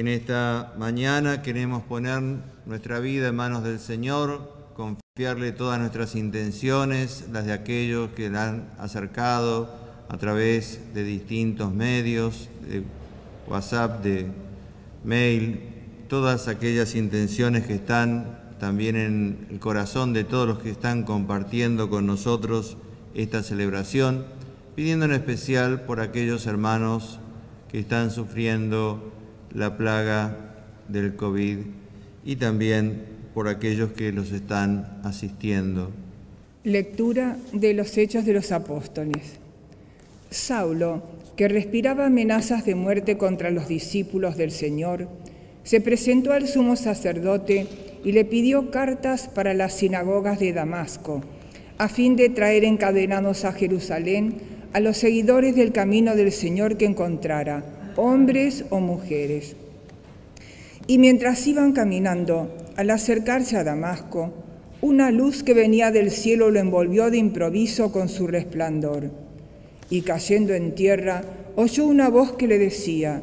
En esta mañana queremos poner nuestra vida en manos del Señor, confiarle todas nuestras intenciones, las de aquellos que la han acercado a través de distintos medios, de WhatsApp, de mail, todas aquellas intenciones que están también en el corazón de todos los que están compartiendo con nosotros esta celebración, pidiendo en especial por aquellos hermanos que están sufriendo la plaga del COVID y también por aquellos que los están asistiendo. Lectura de los Hechos de los Apóstoles. Saulo, que respiraba amenazas de muerte contra los discípulos del Señor, se presentó al sumo sacerdote y le pidió cartas para las sinagogas de Damasco, a fin de traer encadenados a Jerusalén a los seguidores del camino del Señor que encontrara, hombres o mujeres. Y mientras iban caminando, al acercarse a Damasco, una luz que venía del cielo lo envolvió de improviso con su resplandor. Y cayendo en tierra, oyó una voz que le decía,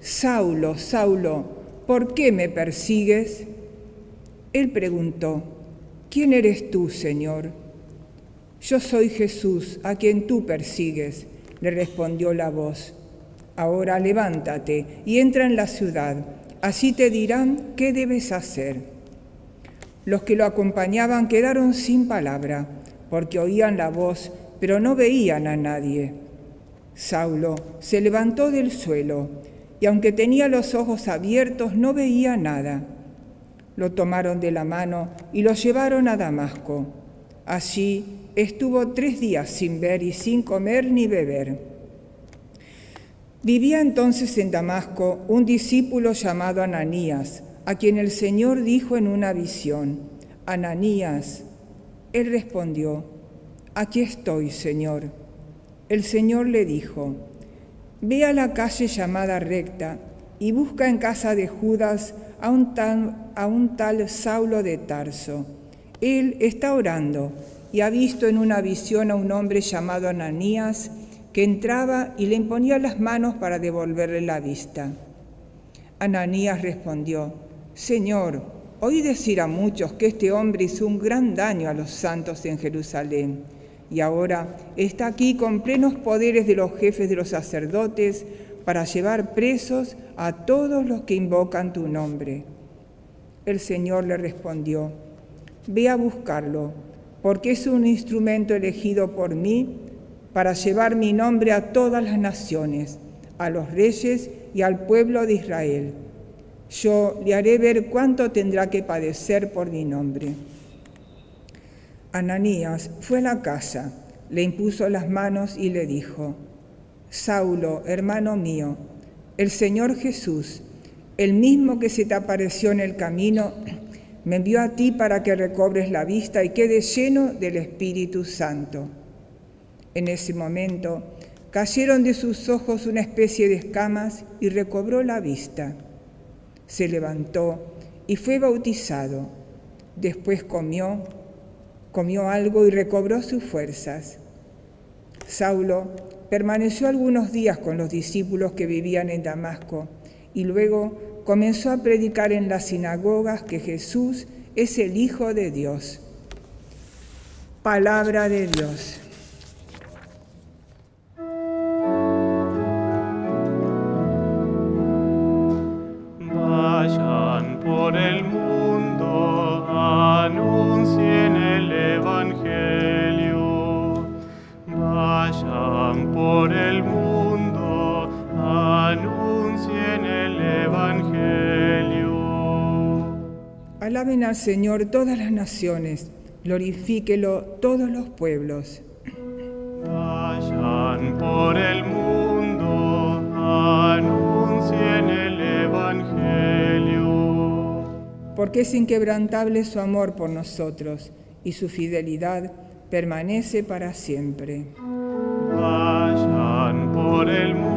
Saulo, Saulo, ¿por qué me persigues? Él preguntó, ¿quién eres tú, Señor? Yo soy Jesús, a quien tú persigues, le respondió la voz. Ahora levántate y entra en la ciudad, así te dirán qué debes hacer. Los que lo acompañaban quedaron sin palabra, porque oían la voz, pero no veían a nadie. Saulo se levantó del suelo, y aunque tenía los ojos abiertos, no veía nada lo tomaron de la mano y lo llevaron a Damasco. Allí estuvo tres días sin ver y sin comer ni beber. Vivía entonces en Damasco un discípulo llamado Ananías, a quien el Señor dijo en una visión, Ananías. Él respondió, Aquí estoy, Señor. El Señor le dijo, Ve a la calle llamada recta y busca en casa de Judas a un, tal, a un tal Saulo de Tarso. Él está orando y ha visto en una visión a un hombre llamado Ananías que entraba y le imponía las manos para devolverle la vista. Ananías respondió, Señor, oí decir a muchos que este hombre hizo un gran daño a los santos en Jerusalén y ahora está aquí con plenos poderes de los jefes de los sacerdotes para llevar presos a todos los que invocan tu nombre. El Señor le respondió, ve a buscarlo, porque es un instrumento elegido por mí para llevar mi nombre a todas las naciones, a los reyes y al pueblo de Israel. Yo le haré ver cuánto tendrá que padecer por mi nombre. Ananías fue a la casa, le impuso las manos y le dijo, Saulo, hermano mío, el Señor Jesús, el mismo que se te apareció en el camino, me envió a ti para que recobres la vista y quedes lleno del Espíritu Santo. En ese momento cayeron de sus ojos una especie de escamas y recobró la vista. Se levantó y fue bautizado. Después comió, comió algo y recobró sus fuerzas. Saulo permaneció algunos días con los discípulos que vivían en Damasco y luego comenzó a predicar en las sinagogas que Jesús es el Hijo de Dios. Palabra de Dios. Alaben al Señor todas las naciones, glorifíquelo todos los pueblos. Vayan por el mundo, anuncien el Evangelio. Porque es inquebrantable su amor por nosotros y su fidelidad permanece para siempre. Vayan por el mundo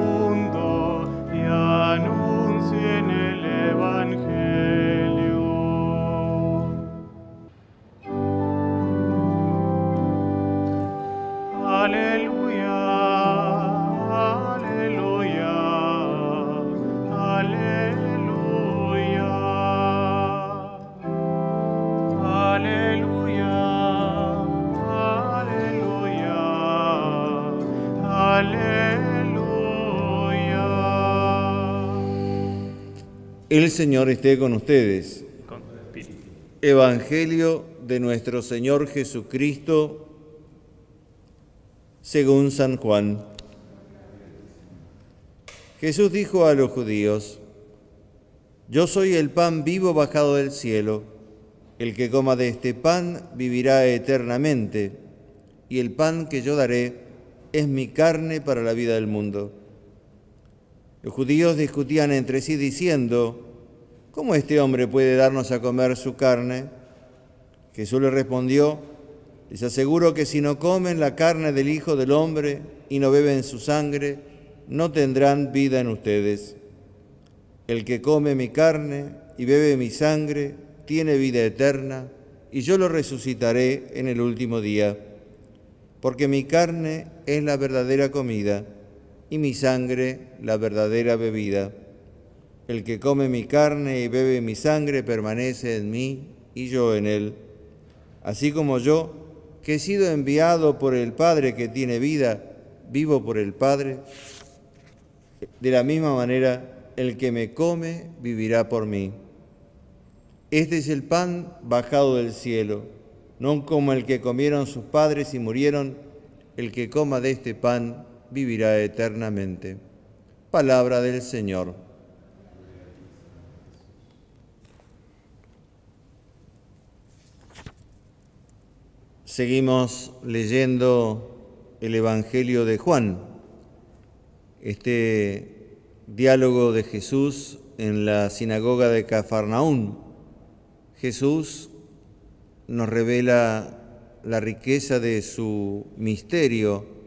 El Señor esté con ustedes. con. Evangelio de nuestro Señor Jesucristo según San Juan. Jesús dijo a los judíos, Yo soy el pan vivo bajado del cielo. El que coma de este pan vivirá eternamente, y el pan que yo daré es mi carne para la vida del mundo. Los judíos discutían entre sí diciendo, ¿cómo este hombre puede darnos a comer su carne? Jesús les respondió, les aseguro que si no comen la carne del Hijo del Hombre y no beben su sangre, no tendrán vida en ustedes. El que come mi carne y bebe mi sangre tiene vida eterna, y yo lo resucitaré en el último día. Porque mi carne es la verdadera comida y mi sangre la verdadera bebida. El que come mi carne y bebe mi sangre permanece en mí y yo en él. Así como yo, que he sido enviado por el Padre que tiene vida, vivo por el Padre, de la misma manera el que me come vivirá por mí. Este es el pan bajado del cielo, no como el que comieron sus padres y murieron, el que coma de este pan vivirá eternamente. Palabra del Señor. Seguimos leyendo el Evangelio de Juan, este diálogo de Jesús en la sinagoga de Cafarnaún. Jesús nos revela la riqueza de su misterio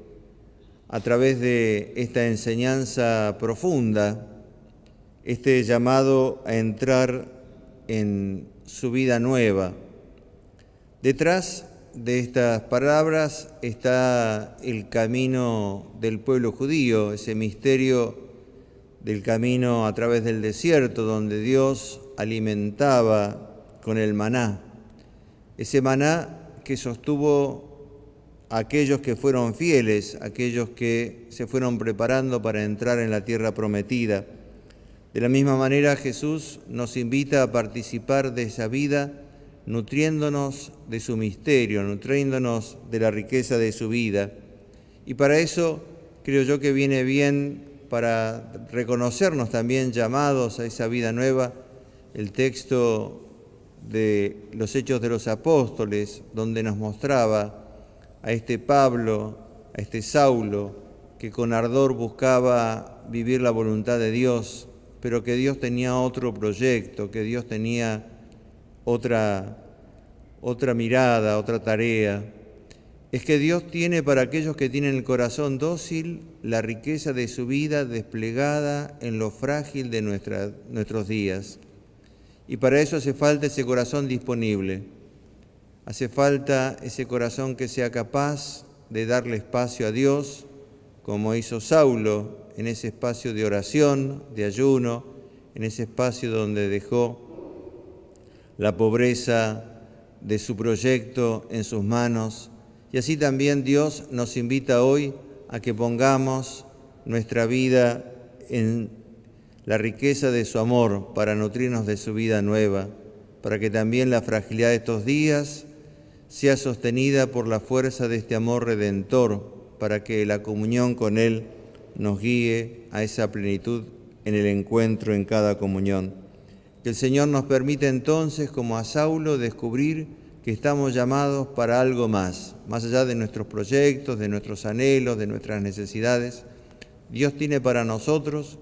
a través de esta enseñanza profunda, este llamado a entrar en su vida nueva. Detrás de estas palabras está el camino del pueblo judío, ese misterio del camino a través del desierto donde Dios alimentaba con el maná, ese maná que sostuvo aquellos que fueron fieles, aquellos que se fueron preparando para entrar en la tierra prometida. De la misma manera Jesús nos invita a participar de esa vida nutriéndonos de su misterio, nutriéndonos de la riqueza de su vida. Y para eso creo yo que viene bien para reconocernos también llamados a esa vida nueva el texto de los Hechos de los Apóstoles, donde nos mostraba a este Pablo, a este Saulo, que con ardor buscaba vivir la voluntad de Dios, pero que Dios tenía otro proyecto, que Dios tenía otra, otra mirada, otra tarea. Es que Dios tiene para aquellos que tienen el corazón dócil la riqueza de su vida desplegada en lo frágil de nuestros días. Y para eso hace falta ese corazón disponible. Hace falta ese corazón que sea capaz de darle espacio a Dios, como hizo Saulo en ese espacio de oración, de ayuno, en ese espacio donde dejó la pobreza de su proyecto en sus manos. Y así también Dios nos invita hoy a que pongamos nuestra vida en la riqueza de su amor para nutrirnos de su vida nueva, para que también la fragilidad de estos días sea sostenida por la fuerza de este amor redentor, para que la comunión con Él nos guíe a esa plenitud en el encuentro en cada comunión. Que el Señor nos permita entonces, como a Saulo, descubrir que estamos llamados para algo más, más allá de nuestros proyectos, de nuestros anhelos, de nuestras necesidades. Dios tiene para nosotros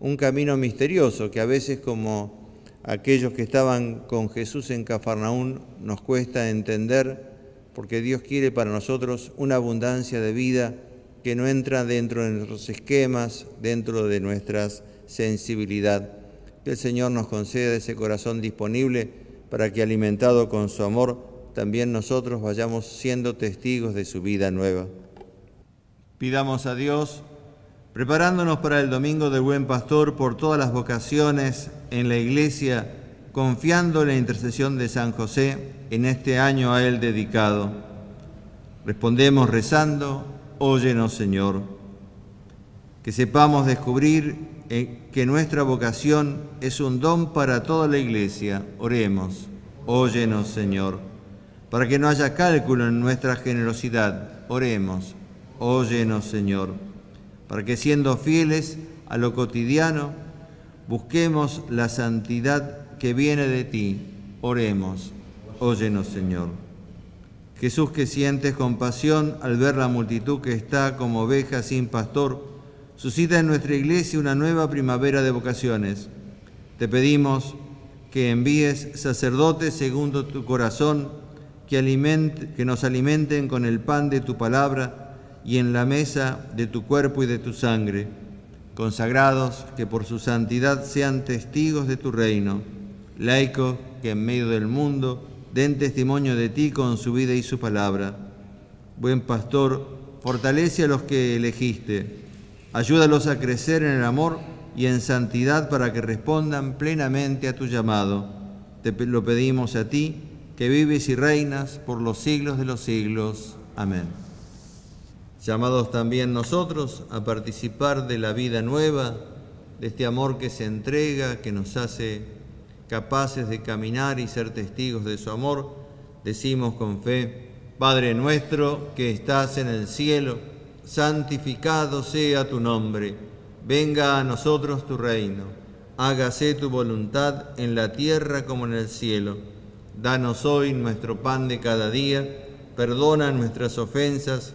un camino misterioso que a veces como aquellos que estaban con Jesús en Cafarnaún nos cuesta entender porque Dios quiere para nosotros una abundancia de vida que no entra dentro de nuestros esquemas, dentro de nuestra sensibilidad. Que el Señor nos conceda ese corazón disponible para que alimentado con su amor, también nosotros vayamos siendo testigos de su vida nueva. Pidamos a Dios preparándonos para el Domingo del Buen Pastor por todas las vocaciones en la Iglesia, confiando en la intercesión de San José en este año a Él dedicado. Respondemos rezando, Óyenos Señor. Que sepamos descubrir eh, que nuestra vocación es un don para toda la iglesia. Oremos. Óyenos, Señor. Para que no haya cálculo en nuestra generosidad. Oremos. Óyenos, Señor. Para que siendo fieles a lo cotidiano, busquemos la santidad que viene de ti. Oremos. Óyenos, Señor. Jesús que sientes compasión al ver la multitud que está como oveja sin pastor, suscita en nuestra iglesia una nueva primavera de vocaciones. Te pedimos que envíes sacerdotes según tu corazón, que nos alimenten con el pan de tu palabra y en la mesa de tu cuerpo y de tu sangre, consagrados que por su santidad sean testigos de tu reino, laicos que en medio del mundo den testimonio de ti con su vida y su palabra. Buen pastor, fortalece a los que elegiste, ayúdalos a crecer en el amor y en santidad para que respondan plenamente a tu llamado. Te lo pedimos a ti, que vives y reinas por los siglos de los siglos. Amén. Llamados también nosotros a participar de la vida nueva, de este amor que se entrega, que nos hace capaces de caminar y ser testigos de su amor, decimos con fe, Padre nuestro que estás en el cielo, santificado sea tu nombre, venga a nosotros tu reino, hágase tu voluntad en la tierra como en el cielo. Danos hoy nuestro pan de cada día, perdona nuestras ofensas,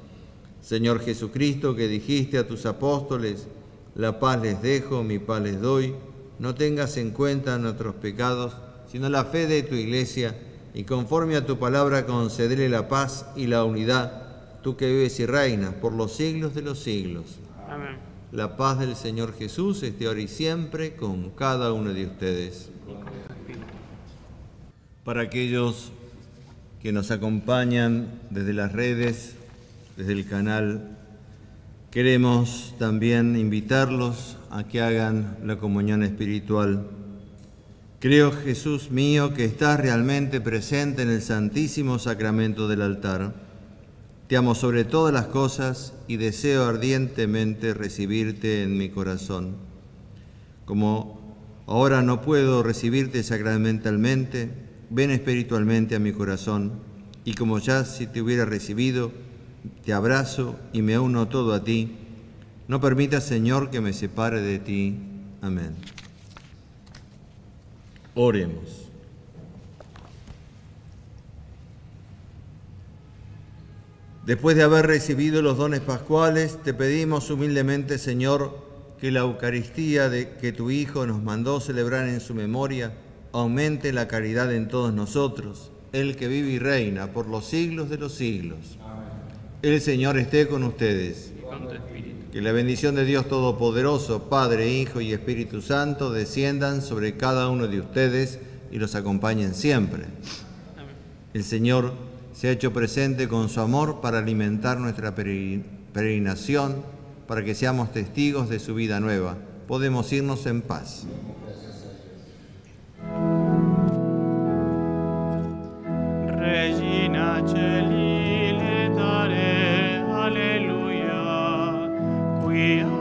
Señor Jesucristo, que dijiste a tus apóstoles, la paz les dejo, mi paz les doy, no tengas en cuenta nuestros pecados, sino la fe de tu iglesia, y conforme a tu palabra concederle la paz y la unidad, tú que vives y reinas por los siglos de los siglos. Amén. La paz del Señor Jesús esté ahora y siempre con cada uno de ustedes. Para aquellos que nos acompañan desde las redes, desde el canal, queremos también invitarlos a que hagan la comunión espiritual. Creo, Jesús mío, que estás realmente presente en el Santísimo Sacramento del altar. Te amo sobre todas las cosas y deseo ardientemente recibirte en mi corazón. Como ahora no puedo recibirte sacramentalmente, ven espiritualmente a mi corazón y como ya si te hubiera recibido, te abrazo y me uno todo a ti. No permitas, Señor, que me separe de ti. Amén. Oremos. Después de haber recibido los dones pascuales, te pedimos humildemente, Señor, que la Eucaristía que tu Hijo nos mandó celebrar en su memoria aumente la caridad en todos nosotros, el que vive y reina por los siglos de los siglos. El Señor esté con ustedes. Que la bendición de Dios Todopoderoso, Padre, Hijo y Espíritu Santo, desciendan sobre cada uno de ustedes y los acompañen siempre. El Señor se ha hecho presente con su amor para alimentar nuestra peregrinación, para que seamos testigos de su vida nueva. Podemos irnos en paz. Regina here.